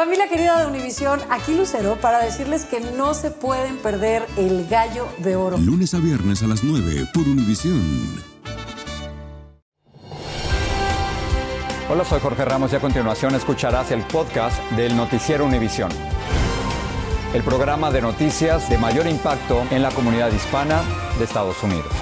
Familia querida de Univisión, aquí Lucero para decirles que no se pueden perder el gallo de oro. Lunes a viernes a las 9 por Univisión. Hola, soy Jorge Ramos y a continuación escucharás el podcast del Noticiero Univisión. El programa de noticias de mayor impacto en la comunidad hispana de Estados Unidos.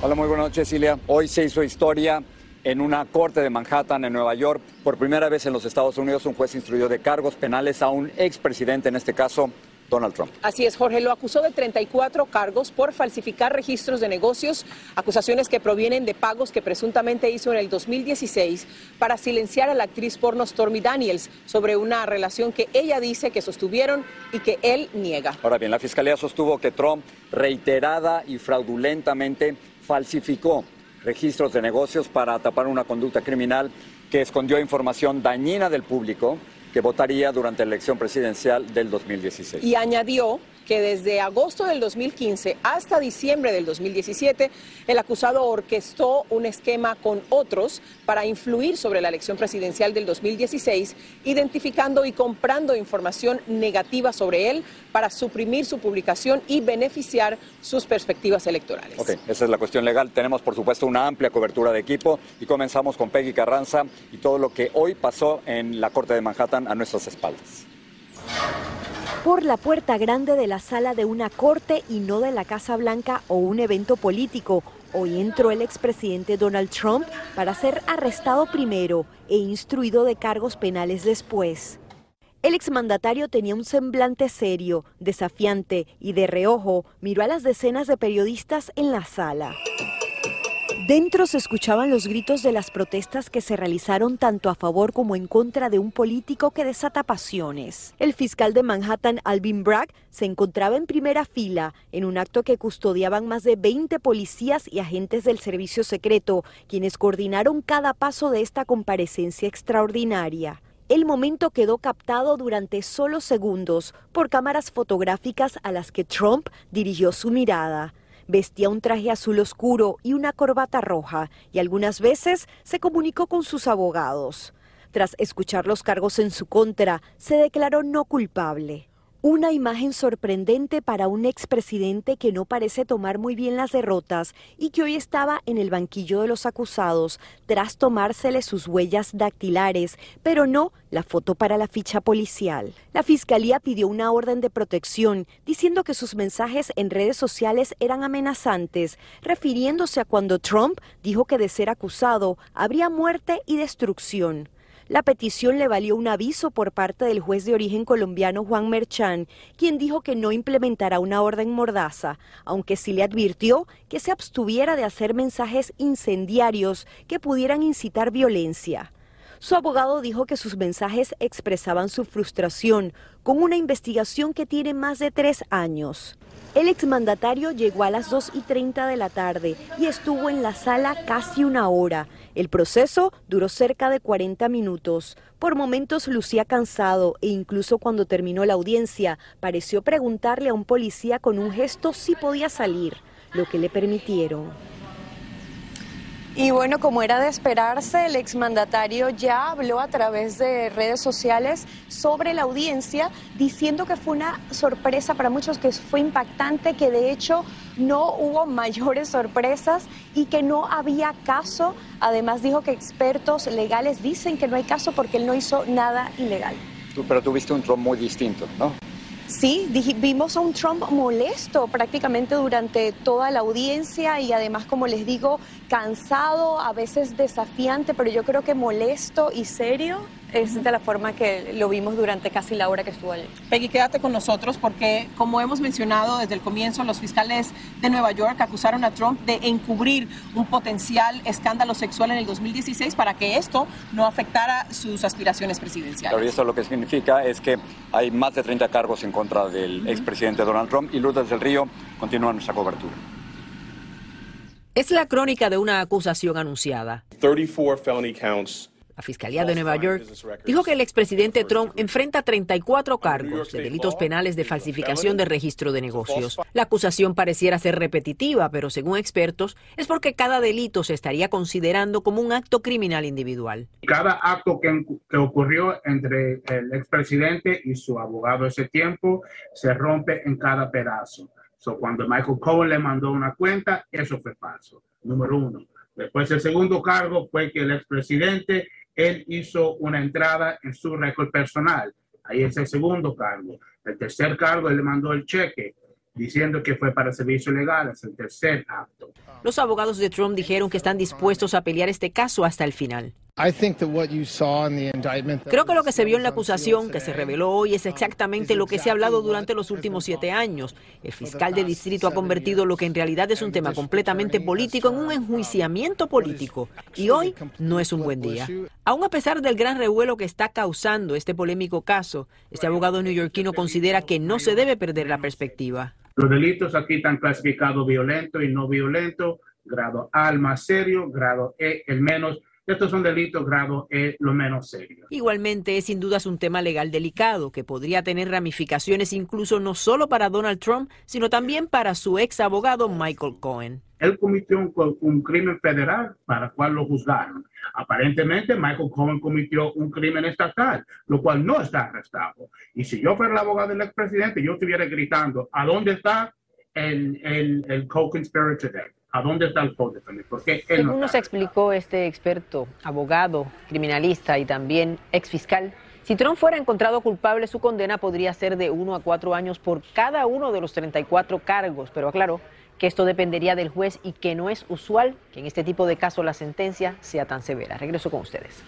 Hola, muy buenas noches, Cilia. Hoy se hizo historia en una corte de Manhattan, en Nueva York. Por primera vez en los Estados Unidos, un juez instruyó de cargos penales a un expresidente, en este caso, Donald Trump. Así es, Jorge. Lo acusó de 34 cargos por falsificar registros de negocios, acusaciones que provienen de pagos que presuntamente hizo en el 2016 para silenciar a la actriz porno Stormy Daniels sobre una relación que ella dice que sostuvieron y que él niega. Ahora bien, la fiscalía sostuvo que Trump reiterada y fraudulentamente falsificó registros de negocios para tapar una conducta criminal que escondió información dañina del público que votaría durante la elección presidencial del 2016. Y añadió que desde agosto del 2015 hasta diciembre del 2017, el acusado orquestó un esquema con otros para influir sobre la elección presidencial del 2016, identificando y comprando información negativa sobre él para suprimir su publicación y beneficiar sus perspectivas electorales. Ok, esa es la cuestión legal. Tenemos, por supuesto, una amplia cobertura de equipo y comenzamos con Peggy Carranza y todo lo que hoy pasó en la Corte de Manhattan a nuestras espaldas por la puerta grande de la sala de una corte y no de la Casa Blanca o un evento político. Hoy entró el expresidente Donald Trump para ser arrestado primero e instruido de cargos penales después. El exmandatario tenía un semblante serio, desafiante y de reojo miró a las decenas de periodistas en la sala. Dentro se escuchaban los gritos de las protestas que se realizaron tanto a favor como en contra de un político que desata pasiones. El fiscal de Manhattan, Alvin Bragg, se encontraba en primera fila en un acto que custodiaban más de 20 policías y agentes del servicio secreto, quienes coordinaron cada paso de esta comparecencia extraordinaria. El momento quedó captado durante solo segundos por cámaras fotográficas a las que Trump dirigió su mirada. Vestía un traje azul oscuro y una corbata roja y algunas veces se comunicó con sus abogados. Tras escuchar los cargos en su contra, se declaró no culpable. Una imagen sorprendente para un expresidente que no parece tomar muy bien las derrotas y que hoy estaba en el banquillo de los acusados tras tomársele sus huellas dactilares, pero no la foto para la ficha policial. La fiscalía pidió una orden de protección diciendo que sus mensajes en redes sociales eran amenazantes, refiriéndose a cuando Trump dijo que de ser acusado habría muerte y destrucción. La petición le valió un aviso por parte del juez de origen colombiano Juan Merchán, quien dijo que no implementará una orden mordaza, aunque sí le advirtió que se abstuviera de hacer mensajes incendiarios que pudieran incitar violencia. Su abogado dijo que sus mensajes expresaban su frustración con una investigación que tiene más de tres años. El exmandatario llegó a las 2 y 30 de la tarde y estuvo en la sala casi una hora. El proceso duró cerca de 40 minutos. Por momentos lucía cansado e incluso cuando terminó la audiencia pareció preguntarle a un policía con un gesto si podía salir, lo que le permitieron. Y bueno, como era de esperarse, el exmandatario ya habló a través de redes sociales sobre la audiencia, diciendo que fue una sorpresa para muchos, que fue impactante, que de hecho no hubo mayores sorpresas y que no había caso. Además dijo que expertos legales dicen que no hay caso porque él no hizo nada ilegal. Pero tuviste un Trump muy distinto, ¿no? Sí, vimos a un Trump molesto prácticamente durante toda la audiencia y además, como les digo, cansado, a veces desafiante, pero yo creo que molesto y serio es de la forma que lo vimos durante casi la hora que estuvo allí. Peggy, quédate con nosotros porque, como hemos mencionado desde el comienzo, los fiscales de Nueva York acusaron a Trump de encubrir un potencial escándalo sexual en el 2016 para que esto no afectara sus aspiraciones presidenciales. y eso lo que significa es que hay más de 30 cargos en contra del expresidente Donald Trump y Lourdes del Río continúa nuestra cobertura. Es la crónica de una acusación anunciada. 34 felony counts La Fiscalía de Nueva York dijo que el expresidente Trump enfrenta 34 cargos de delitos penales de falsificación de registro de negocios. La acusación pareciera ser repetitiva, pero según expertos es porque cada delito se estaría considerando como un acto criminal individual. Cada acto que, ocurrió entre el expresidente y su abogado ese tiempo se rompe en cada pedazo. So, cuando Michael Cohen le mandó una cuenta, eso fue falso, número uno. Después el segundo cargo fue que el expresidente él hizo una entrada en su récord personal. Ahí es el segundo cargo. El tercer cargo, él le mandó el cheque diciendo que fue para servicios legales, el tercer acto. Los abogados de Trump dijeron que están dispuestos a pelear este caso hasta el final. Creo que lo que se vio en la acusación que se reveló hoy es exactamente lo que se ha hablado durante los últimos siete años. El fiscal de distrito ha convertido lo que en realidad es un tema completamente político en un enjuiciamiento político. Y hoy no es un buen día. Aún a pesar del gran revuelo que está causando este polémico caso, este abogado neoyorquino considera que no se debe perder la perspectiva. Los delitos aquí están clasificados violento y no violento, grado A el más serio, grado E el menos estos son delitos grado E, lo menos serio. Igualmente, es sin duda un tema legal delicado que podría tener ramificaciones incluso no solo para Donald Trump, sino también para su ex abogado Michael Cohen. Él cometió un, crimen federal para el cual lo juzgaron. Aparentemente, Michael Cohen cometió un crimen estatal, lo cual no está arrestado. Y si yo fuera el abogado del expresidente, yo estuviera gritando, ¿a dónde está el, el, el co-conspirator? ¿A dónde está el poder Porque él no nos explicó este experto, abogado, criminalista y también ex fiscal. Si Trump fuera encontrado culpable, su condena podría ser de uno a cuatro años por cada uno de los 34 cargos, pero aclaró que esto dependería del juez y que no es usual que en este tipo de casos la sentencia sea tan severa. Regreso con ustedes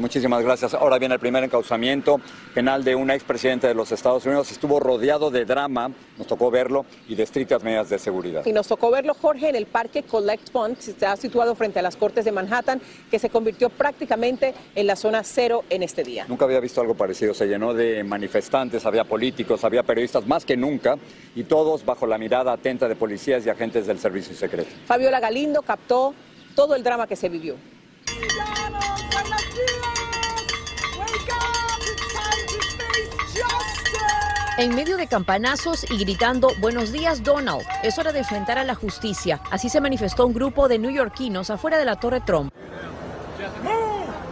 muchísimas gracias. Ahora viene el primer encauzamiento penal de un expresidente de los Estados Unidos. Estuvo rodeado de drama, nos tocó verlo, y de estrictas medidas de seguridad. Y nos tocó verlo, Jorge, en el parque Collect Pond, que está situado frente a las Cortes de Manhattan, que se convirtió prácticamente en la zona cero en este día. Nunca había visto algo parecido. Se llenó de manifestantes, había políticos, había periodistas, más que nunca, y todos bajo la mirada atenta de policías y agentes del servicio secreto. Fabiola Galindo captó todo el drama que se vivió. En medio de campanazos y gritando Buenos días Donald, es hora de enfrentar a la justicia. Así se manifestó un grupo de neoyorquinos afuera de la Torre Trump.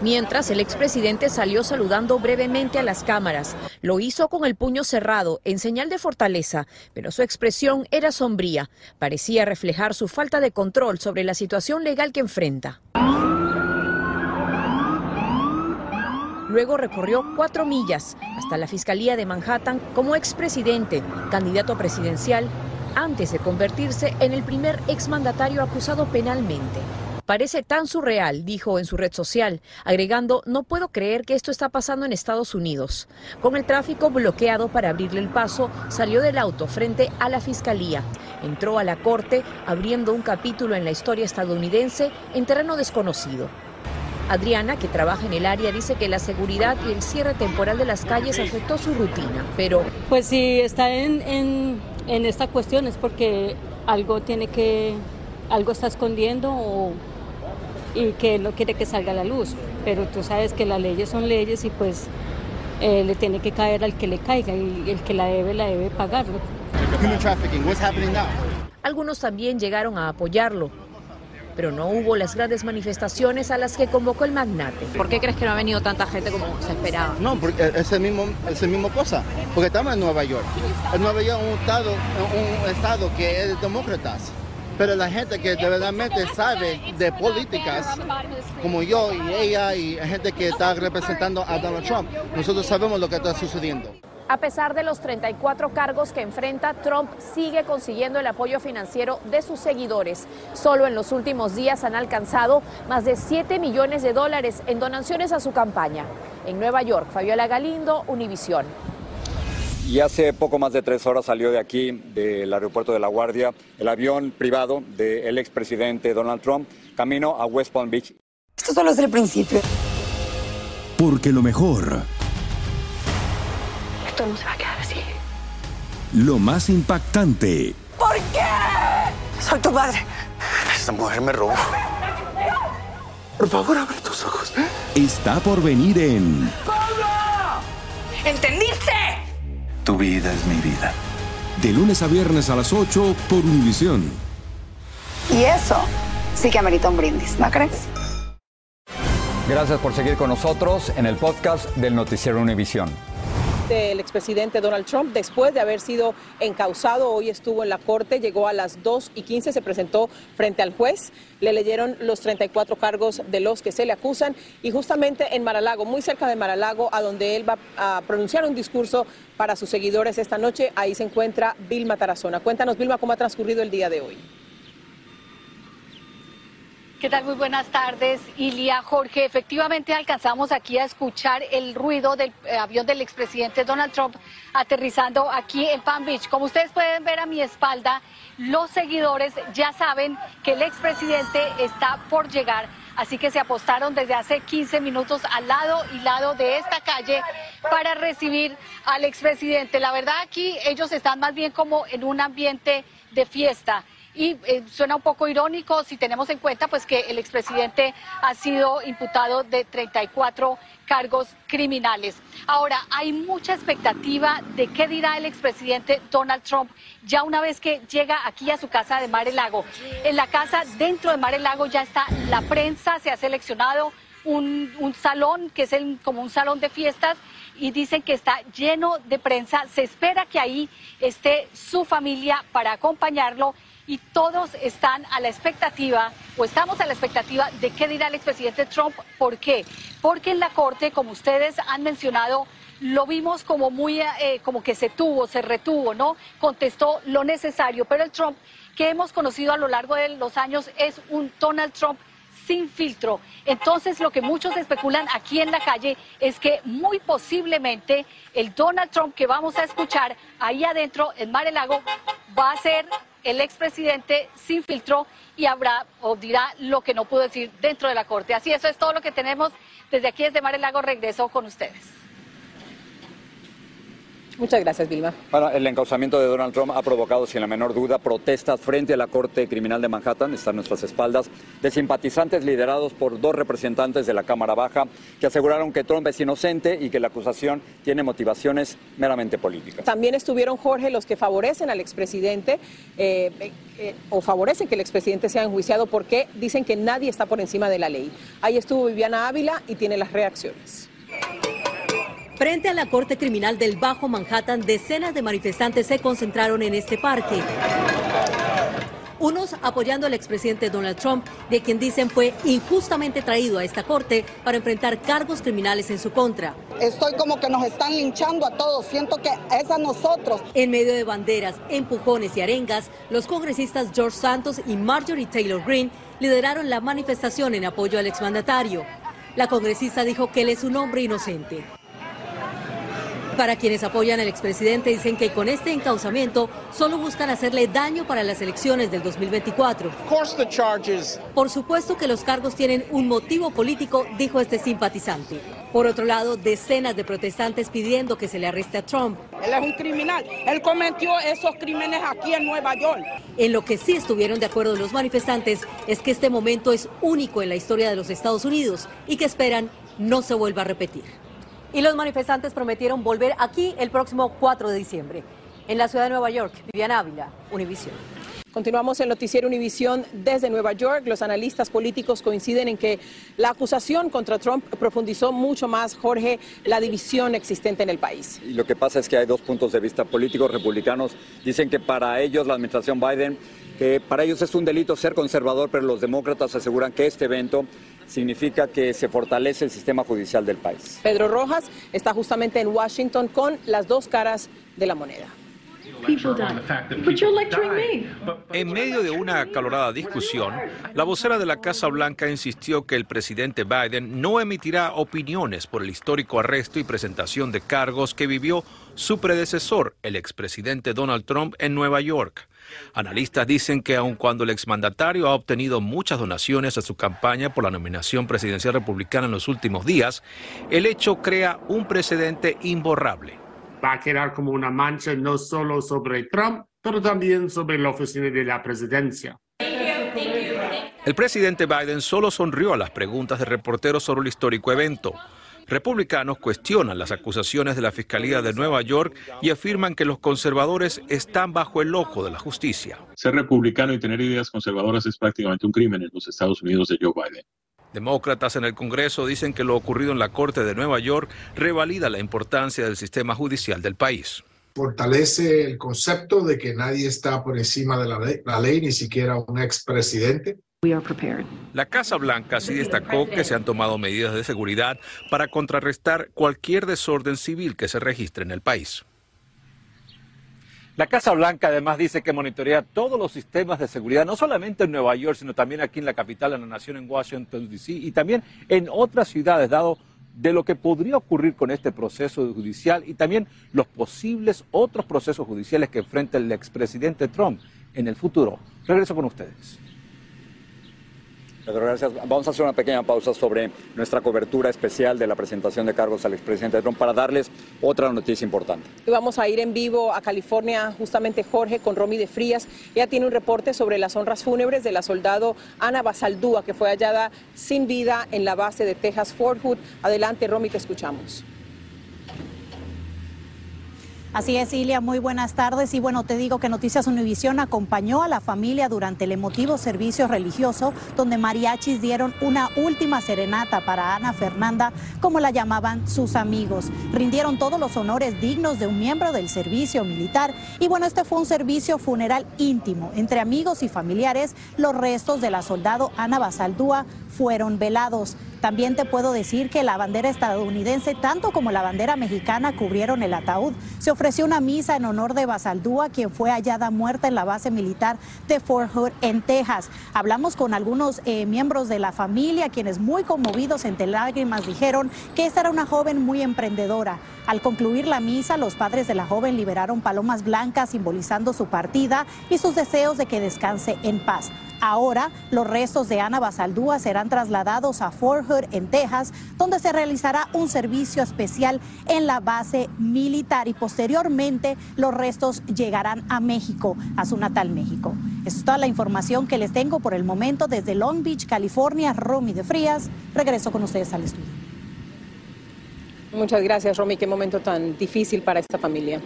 Mientras el expresidente salió saludando brevemente a las cámaras, lo hizo con el puño cerrado en señal de fortaleza, pero su expresión era sombría. Parecía reflejar su falta de control sobre la situación legal que enfrenta. Luego recorrió cuatro millas hasta la Fiscalía de Manhattan como expresidente, candidato presidencial, antes de convertirse en el primer exmandatario acusado penalmente. Parece tan surreal, dijo en su red social, agregando, no puedo creer que esto está pasando en Estados Unidos. Con el tráfico bloqueado para abrirle el paso, salió del auto frente a la fiscalía. Entró a la corte, abriendo un capítulo en la historia estadounidense en terreno desconocido. Adriana, que trabaja en el área, dice que la seguridad y el cierre temporal de las calles afectó su rutina, pero... Pues si está en, en, esta cuestión es porque algo tiene que, algo está escondiendo o, y que no quiere que salga a la luz, pero tú sabes que las leyes son leyes y pues eh, le tiene que caer al que le caiga y el que la debe, la debe pagar. Algunos también llegaron a apoyarlo pero no hubo las grandes manifestaciones a las que convocó el magnate. ¿Por qué crees que no ha venido tanta gente como se esperaba? No, porque es el mismo, es el mismo cosa, porque estamos en Nueva York. En Nueva York es un estado, un estado que es de demócratas, pero la gente que de verdad sabe de políticas, como yo y ella y gente que está representando a Donald Trump, nosotros sabemos lo que está sucediendo. A pesar de los 34 cargos que enfrenta, Trump sigue consiguiendo el apoyo financiero de sus seguidores. Solo en los últimos días han alcanzado más de 7 millones de dólares en donaciones a su campaña. En Nueva York, Fabiola Galindo, Univisión. Y hace poco más de tres horas salió de aquí, del aeropuerto de La Guardia, el avión privado del expresidente Donald Trump, camino a West Palm Beach. Esto solo es el principio. Porque lo mejor no se va a quedar así. Lo más impactante. ¿Por qué? Soy tu padre. Esta mujer me robó. Por favor, abre tus ojos. Está por venir en ¿Entendiste? Tu vida es mi vida. De lunes a viernes a las 8 por Univisión. Y eso sí que amerita un brindis, ¿no crees? Gracias por seguir con nosotros en el podcast del Noticiero Univisión el expresidente Donald Trump, después de haber sido encausado, hoy estuvo en la corte, llegó a las 2 y 15, se presentó frente al juez, le leyeron los 34 cargos de los que se le acusan y justamente en Maralago, muy cerca de Maralago, a donde él va a pronunciar un discurso para sus seguidores esta noche, ahí se encuentra Vilma Tarazona. Cuéntanos, Vilma, cómo ha transcurrido el día de hoy. ¿Qué tal? Muy buenas tardes, Ilia. Jorge, efectivamente alcanzamos aquí a escuchar el ruido del eh, avión del expresidente Donald Trump aterrizando aquí en Palm Beach. Como ustedes pueden ver a mi espalda, los seguidores ya saben que el expresidente está por llegar. Así que se apostaron desde hace 15 minutos al lado y lado de esta calle para recibir al expresidente. La verdad aquí ellos están más bien como en un ambiente de fiesta y eh, suena un poco irónico si tenemos en cuenta pues que el expresidente ha sido imputado de 34 cargos criminales. Ahora, hay mucha expectativa de qué dirá el expresidente Donald Trump ya una vez que llega aquí a su casa de Mar Lago. En la casa dentro de Mar Lago ya está la prensa, se ha seleccionado un, un salón que es el, como un salón de fiestas y dicen que está lleno de prensa. Se espera que ahí esté su familia para acompañarlo y todos están a la expectativa o estamos a la expectativa de qué dirá el expresidente Trump. ¿Por qué? Porque en la Corte, como ustedes han mencionado, lo vimos como muy, eh, como que se tuvo, se retuvo, ¿no? Contestó lo necesario, pero el Trump que hemos conocido a lo largo de los años es un Donald Trump sin filtro. Entonces, lo que muchos especulan aquí en la calle es que muy posiblemente el Donald Trump que vamos a escuchar ahí adentro en Mar Lago va a ser el expresidente sin filtro y habrá o dirá lo que no pudo decir dentro de la Corte. Así, eso es todo lo que tenemos. Desde aquí, desde Mar el Lago, regreso con ustedes. Muchas gracias, Vilma. Bueno, el encauzamiento de Donald Trump ha provocado, sin la menor duda, protestas frente a la Corte Criminal de Manhattan, está a nuestras espaldas, de simpatizantes liderados por dos representantes de la Cámara Baja que aseguraron que Trump es inocente y que la acusación tiene motivaciones meramente políticas. También estuvieron, Jorge, los que favorecen al expresidente eh, eh, o favorecen que el expresidente sea enjuiciado porque dicen que nadie está por encima de la ley. Ahí estuvo Viviana Ávila y tiene las reacciones. Frente a la Corte Criminal del Bajo Manhattan, decenas de manifestantes se concentraron en este parque. Unos apoyando al expresidente Donald Trump, de quien dicen fue injustamente traído a esta corte para enfrentar cargos criminales en su contra. Estoy como que nos están linchando a todos, siento que es a nosotros. En medio de banderas, empujones y arengas, los congresistas George Santos y Marjorie Taylor Greene lideraron la manifestación en apoyo al exmandatario. La congresista dijo que él es un hombre inocente. Para quienes apoyan al expresidente dicen que con este encauzamiento solo buscan hacerle daño para las elecciones del 2024. Por supuesto que los cargos tienen un motivo político, dijo este simpatizante. Por otro lado, decenas de protestantes pidiendo que se le arreste a Trump. Él es un criminal. Él cometió esos crímenes aquí en Nueva York. En lo que sí estuvieron de acuerdo los manifestantes es que este momento es único en la historia de los Estados Unidos y que esperan no se vuelva a repetir y los manifestantes prometieron volver aquí el próximo 4 de diciembre. En la ciudad de Nueva York, Viviana Ávila, Univisión. Continuamos el noticiero Univisión desde Nueva York. Los analistas políticos coinciden en que la acusación contra Trump profundizó mucho más, Jorge, la división existente en el país. Y lo que pasa es que hay dos puntos de vista políticos. Republicanos dicen que para ellos la administración Biden, que para ellos es un delito ser conservador, pero los demócratas aseguran que este evento significa que se fortalece el sistema judicial del país. Pedro Rojas está justamente en Washington con las dos caras de la moneda. En medio de una acalorada discusión, la vocera de la Casa Blanca insistió que el presidente Biden no emitirá opiniones por el histórico arresto y presentación de cargos que vivió su predecesor, el expresidente Donald Trump, en Nueva York. Analistas dicen que aun cuando el exmandatario ha obtenido muchas donaciones a su campaña por la nominación presidencial republicana en los últimos días, el hecho crea un precedente imborrable. Va a quedar como una mancha no solo sobre Trump, pero también sobre la oficina de la presidencia. El presidente Biden solo sonrió a las preguntas de reporteros sobre el histórico evento. Republicanos cuestionan las acusaciones de la Fiscalía de Nueva York y afirman que los conservadores están bajo el ojo de la justicia. Ser republicano y tener ideas conservadoras es prácticamente un crimen en los Estados Unidos de Joe Biden. Demócratas en el Congreso dicen que lo ocurrido en la Corte de Nueva York revalida la importancia del sistema judicial del país. Fortalece el concepto de que nadie está por encima de la ley, la ley ni siquiera un expresidente. La Casa Blanca sí destacó que se han tomado medidas de seguridad para contrarrestar cualquier desorden civil que se registre en el país. La Casa Blanca además dice que monitorea todos los sistemas de seguridad, no solamente en Nueva York, sino también aquí en la capital de la nación, en Washington, D.C., y también en otras ciudades, dado de lo que podría ocurrir con este proceso judicial y también los posibles otros procesos judiciales que enfrenta el expresidente Trump en el futuro. Regreso con ustedes. Pedro, gracias. Vamos a hacer una pequeña pausa sobre nuestra cobertura especial de la presentación de cargos al expresidente Trump para darles otra noticia importante. Vamos a ir en vivo a California, justamente Jorge, con Romy de Frías. Ella tiene un reporte sobre las honras fúnebres de la soldado Ana Basaldúa, que fue hallada sin vida en la base de Texas Fort Hood. Adelante, Romy, te escuchamos. Así es, Ilia, muy buenas tardes. Y bueno, te digo que Noticias Univisión acompañó a la familia durante el emotivo servicio religioso, donde mariachis dieron una última serenata para Ana Fernanda, como la llamaban sus amigos. Rindieron todos los honores dignos de un miembro del servicio militar. Y bueno, este fue un servicio funeral íntimo. Entre amigos y familiares, los restos de la soldado Ana Basaldúa fueron velados. También te puedo decir que la bandera estadounidense, tanto como la bandera mexicana, cubrieron el ataúd. Se ofreció una misa en honor de Basaldúa, quien fue hallada muerta en la base militar de Fort Hood, en Texas. Hablamos con algunos eh, miembros de la familia, quienes muy conmovidos entre lágrimas dijeron que esta era una joven muy emprendedora. Al concluir la misa, los padres de la joven liberaron palomas blancas simbolizando su partida y sus deseos de que descanse en paz. Ahora, los restos de Ana Basaldúa serán trasladados a Fort Hood, en Texas, donde se realizará un servicio especial en la base militar y posteriormente los restos llegarán a México, a su natal México. Es toda la información que les tengo por el momento desde Long Beach, California. Romy de Frías, regreso con ustedes al estudio. Muchas gracias, Romy. Qué momento tan difícil para esta familia.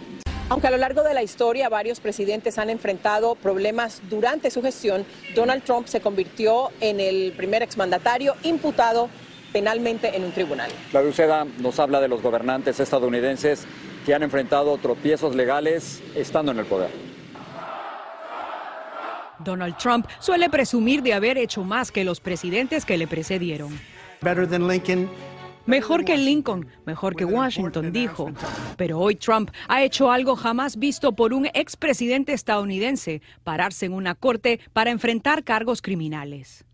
Aunque a lo largo de la historia varios presidentes han enfrentado problemas durante su gestión, Donald Trump se convirtió en el primer exmandatario imputado penalmente en un tribunal. Claudia Uceda nos habla de los gobernantes estadounidenses que han enfrentado tropiezos legales estando en el poder. Donald Trump suele presumir de haber hecho más que los presidentes que le precedieron. Mejor que Lincoln, mejor que Washington, dijo. Pero hoy Trump ha hecho algo jamás visto por un expresidente estadounidense, pararse en una corte para enfrentar cargos criminales.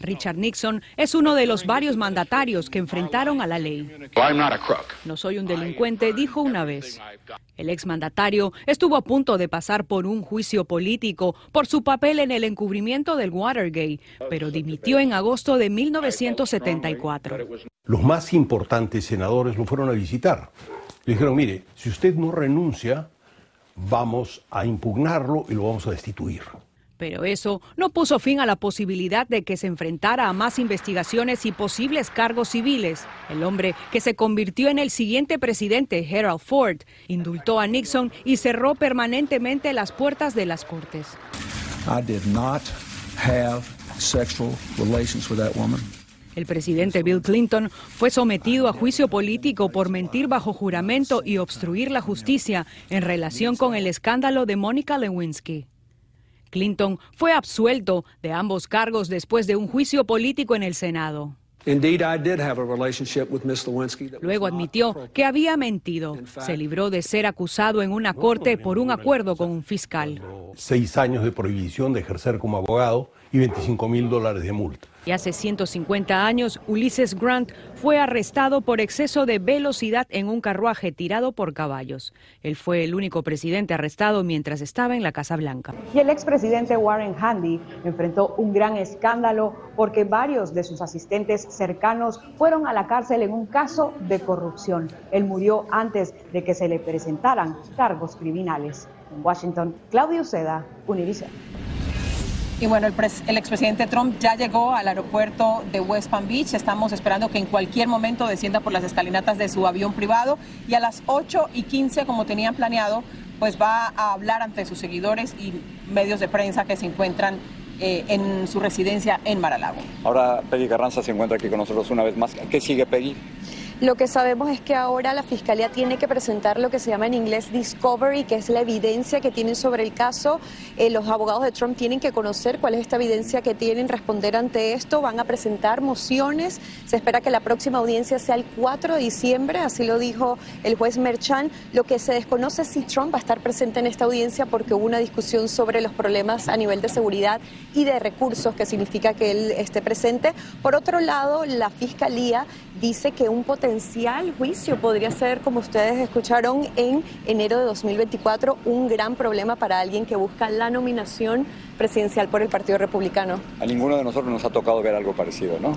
Richard Nixon es uno de los varios mandatarios que enfrentaron a la ley. No soy un delincuente, dijo una vez. El exmandatario estuvo a punto de pasar por un juicio político por su papel en el encubrimiento del Watergate, pero dimitió en agosto de 1974. Los más importantes senadores lo fueron a visitar. Le dijeron, mire, si usted no renuncia, vamos a impugnarlo y lo vamos a destituir. Pero eso no puso fin a la posibilidad de que se enfrentara a más investigaciones y posibles cargos civiles. El hombre que se convirtió en el siguiente presidente, Gerald Ford, indultó a Nixon y cerró permanentemente las puertas de las cortes. El presidente Bill Clinton fue sometido a juicio político por mentir bajo juramento y obstruir la justicia en relación con el escándalo de Mónica Lewinsky. Clinton fue absuelto de ambos cargos después de un juicio político en el Senado. Luego admitió que había mentido. Se libró de ser acusado en una corte por un acuerdo con un fiscal. Seis años de prohibición de ejercer como abogado y 25 mil dólares de multa. Y hace 150 años, Ulysses Grant fue arrestado por exceso de velocidad en un carruaje tirado por caballos. Él fue el único presidente arrestado mientras estaba en la Casa Blanca. Y el expresidente Warren Handy enfrentó un gran escándalo porque varios de sus asistentes cercanos fueron a la cárcel en un caso de corrupción. Él murió antes de que se le presentaran cargos criminales. En Washington, Claudio Seda, Univision. Y bueno, el, expresidente Trump ya llegó al aeropuerto de West Palm Beach. Estamos esperando que en cualquier momento descienda por las escalinatas de su avión privado y a las 8 y 15, como tenían planeado, pues va a hablar ante sus seguidores y medios de prensa que se encuentran eh, en su residencia en Maralago. Ahora Peggy Carranza se encuentra aquí con nosotros una vez más. ¿Qué sigue Peggy? Lo que sabemos es que ahora la Fiscalía tiene que presentar lo que se llama en inglés discovery, que es la evidencia que tienen sobre el caso. Eh, los abogados de Trump tienen que conocer cuál es esta evidencia que tienen, responder ante esto. Van a presentar mociones. Se espera que la próxima audiencia sea el 4 de diciembre, así lo dijo el juez Merchan. Lo que se desconoce es si Trump va a estar presente en esta audiencia porque hubo una discusión sobre los problemas a nivel de seguridad y de recursos, que significa que él esté presente. Por otro lado, la Fiscalía dice que un potencial juicio podría ser, como ustedes escucharon, en enero de 2024, un gran problema para alguien que busca la nominación presidencial por el Partido Republicano. A ninguno de nosotros nos ha tocado ver algo parecido, ¿no?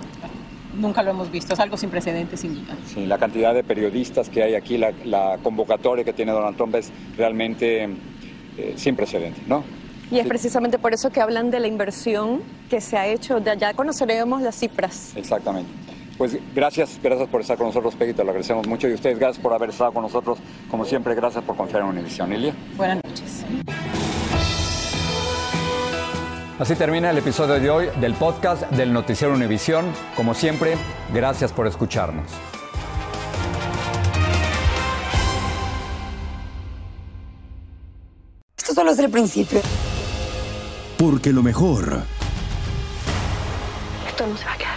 Nunca lo hemos visto, es algo sin precedentes, sin duda. Sí, la cantidad de periodistas que hay aquí, la, convocatoria que tiene Donald Trump es realmente eh, sin precedentes, ¿no? Y es precisamente por eso que hablan de la inversión que se ha hecho, ya conoceremos las cifras. Exactamente. Pues gracias, gracias por estar con nosotros, Peggy, te lo agradecemos mucho. Y ustedes, gracias por haber estado con nosotros. Como siempre, gracias por confiar en Univision. Ilia. Buenas noches. Así termina el episodio de hoy del podcast del Noticiero Univisión. Como siempre, gracias por escucharnos. Esto solo es el principio. Porque lo mejor. Esto no se va a quedar